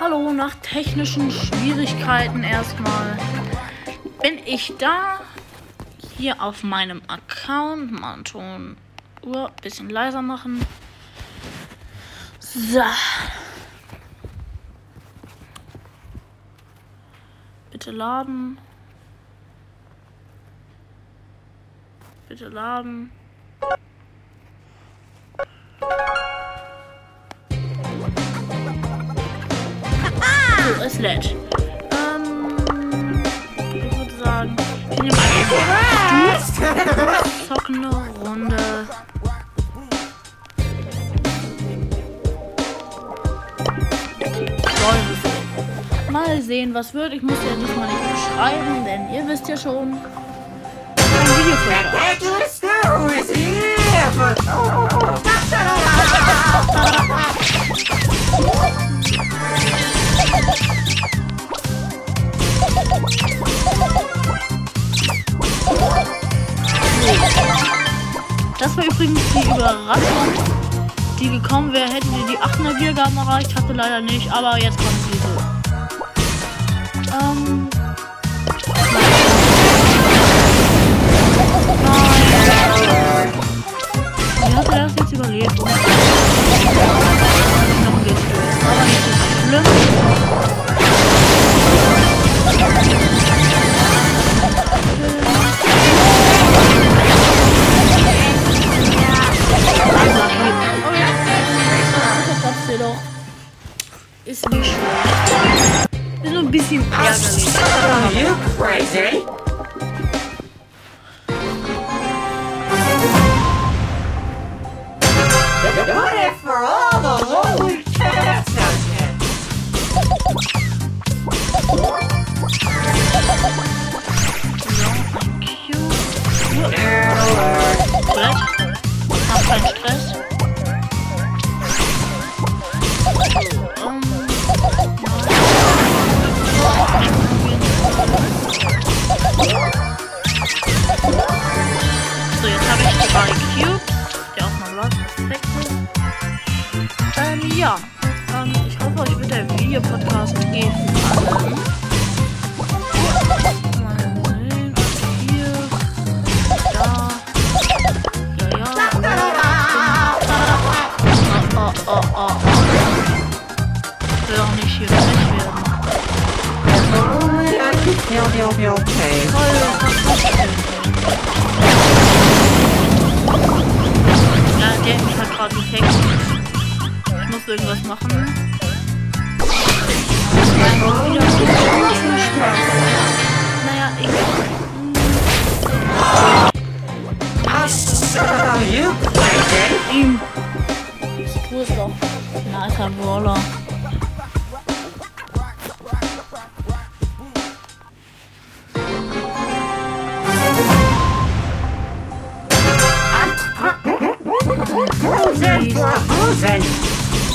Hallo, nach technischen Schwierigkeiten erstmal bin ich da. Hier auf meinem Account. Mal Ton Uhr bisschen leiser machen. So. Bitte laden. Bitte laden. Zocken eine Runde. Läufe. Mal sehen, was wird. Ich muss ja diesmal nicht beschreiben, denn ihr wisst ja schon. Ein Video für euch. Das war übrigens die Überraschung, die gekommen wäre, hätte die die 800 Wiedergaben erreicht, hatte leider nicht, aber jetzt kommt sie so. Ähm. kapsülü ismi şu. Bizim bizim yardım. Are you crazy? What if for all the holy cats out there? No, thank you. Error. Stress. Sometimes stress. Irgendwas machen. Naja, ich. Ich tue doch. Nicer Brawler. Who's in for who's in?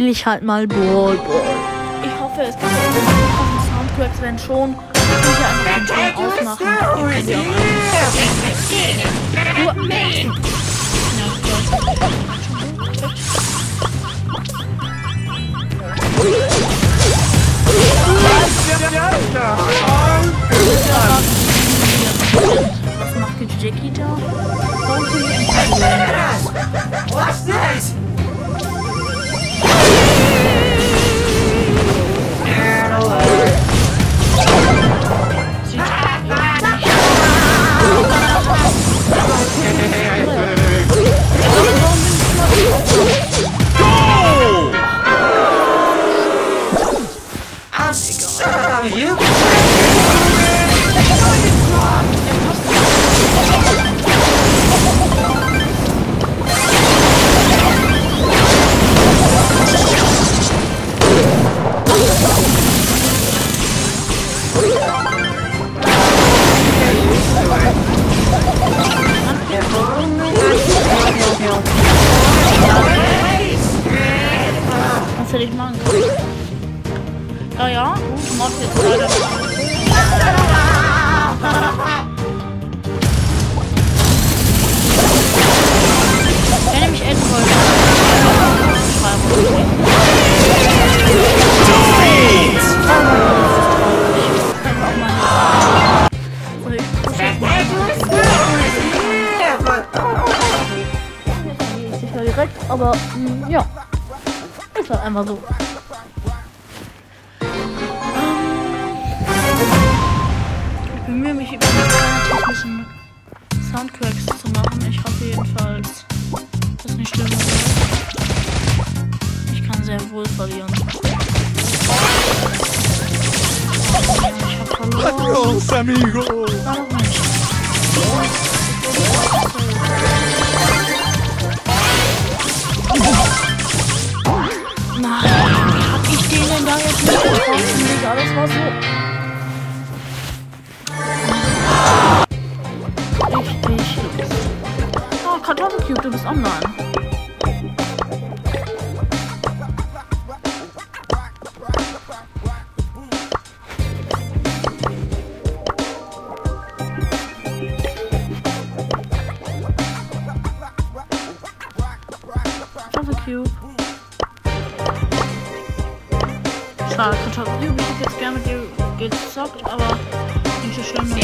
Spiele ich halt mal Ball Ball. Ich hoffe, es gibt auch Soundtracks, wenn schon. Könnt ihr einfach den Ton ausmachen. Ihr könnt ja auch Was einfach so. Ich bemühe mich über die technischen Soundcracks zu machen. Ich hoffe jedenfalls, dass nicht schlimm ist. Ich kann sehr wohl verlieren. Ich hab verloren. Adios, amigo. Warum nicht? Nein, das war so. Richtig. Oh, Kartoffelcube, du bist online. Gezockt, aber nicht so schlimm. Ähm,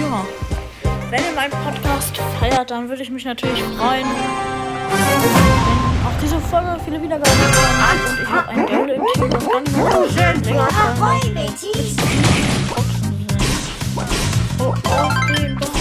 ja. Wenn ihr meinen Podcast feiert, dann würde ich mich natürlich freuen, wenn auch diese Folge viele Wiedergaben bekommt. Und ich habe ein Gameplay im Team, das ganz länger kann. Ahoy, mateys! Oh, oh, den Boss.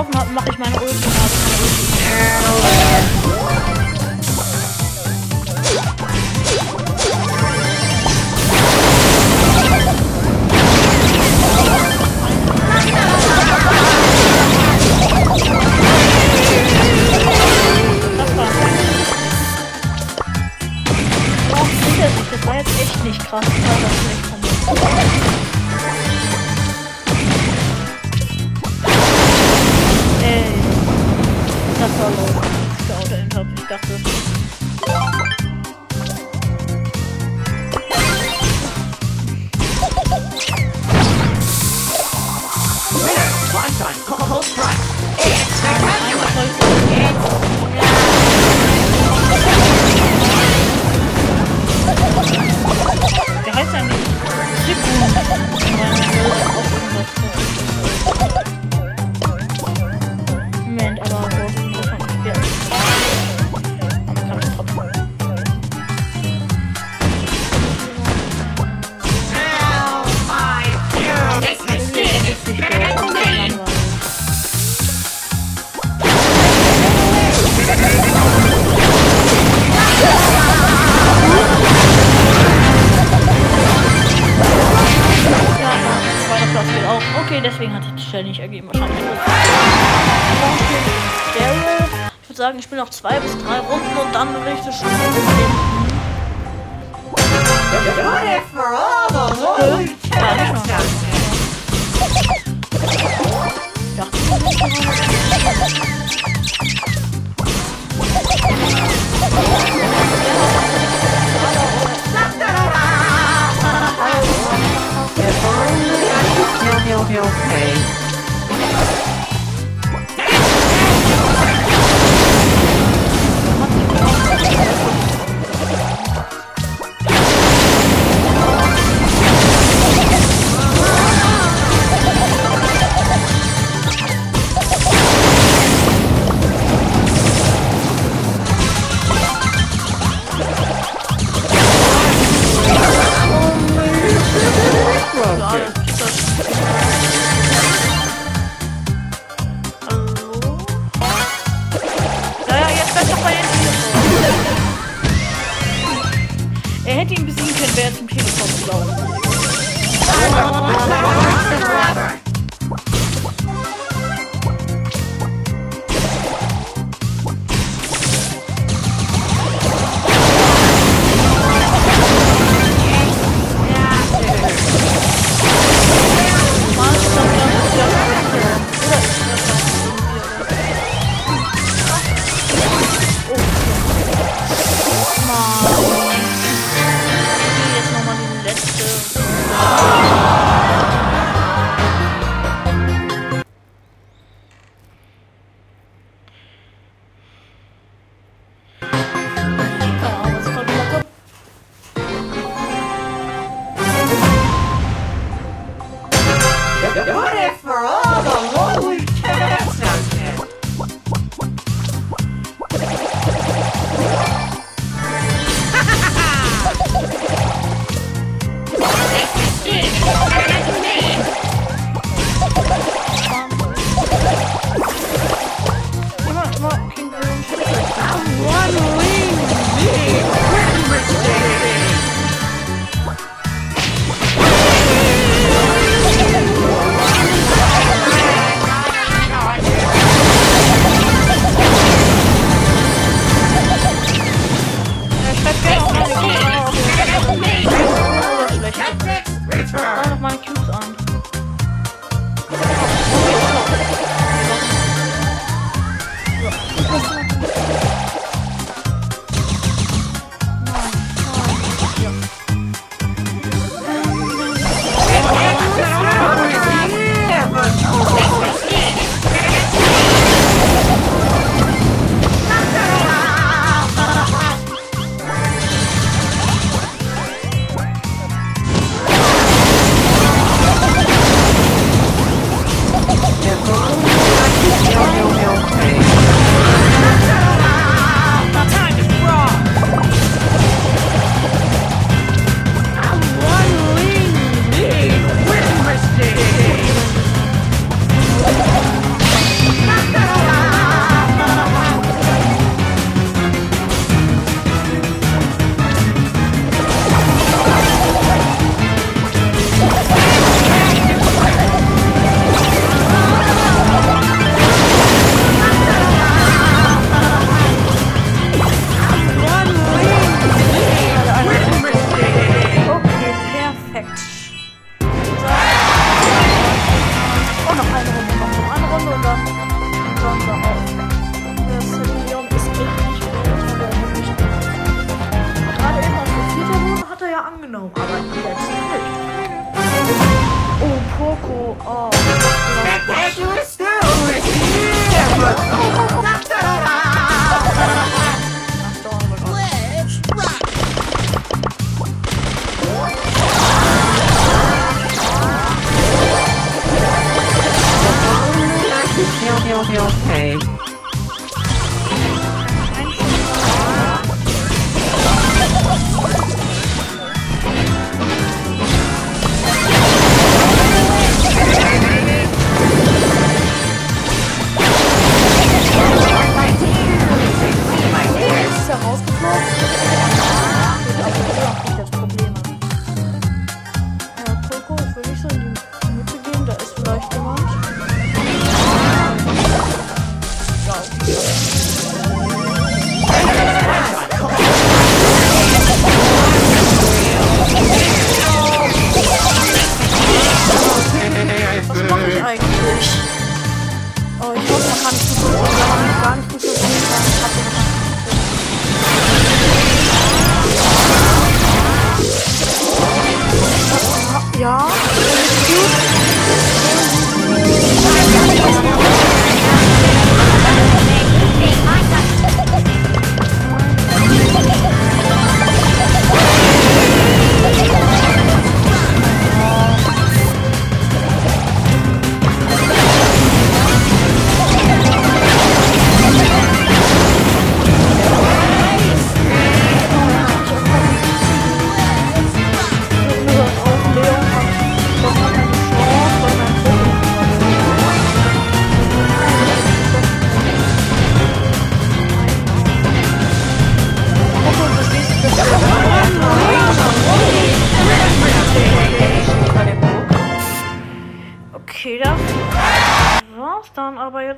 getroffen habe, mache ich meine Ulti. perso. Vorteil nicht ergeben wahrscheinlich. Ich würde sagen, ich spiele noch zwei bis drei Runden und dann will ich schon. Beautiful! 哦。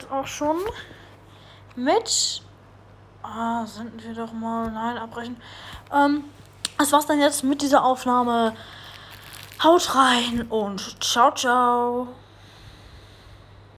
jetzt auch schon mit. Ah, senden wir doch mal. Nein, abbrechen. Ähm, das war's dann jetzt mit dieser Aufnahme. Haut rein und ciao, ciao.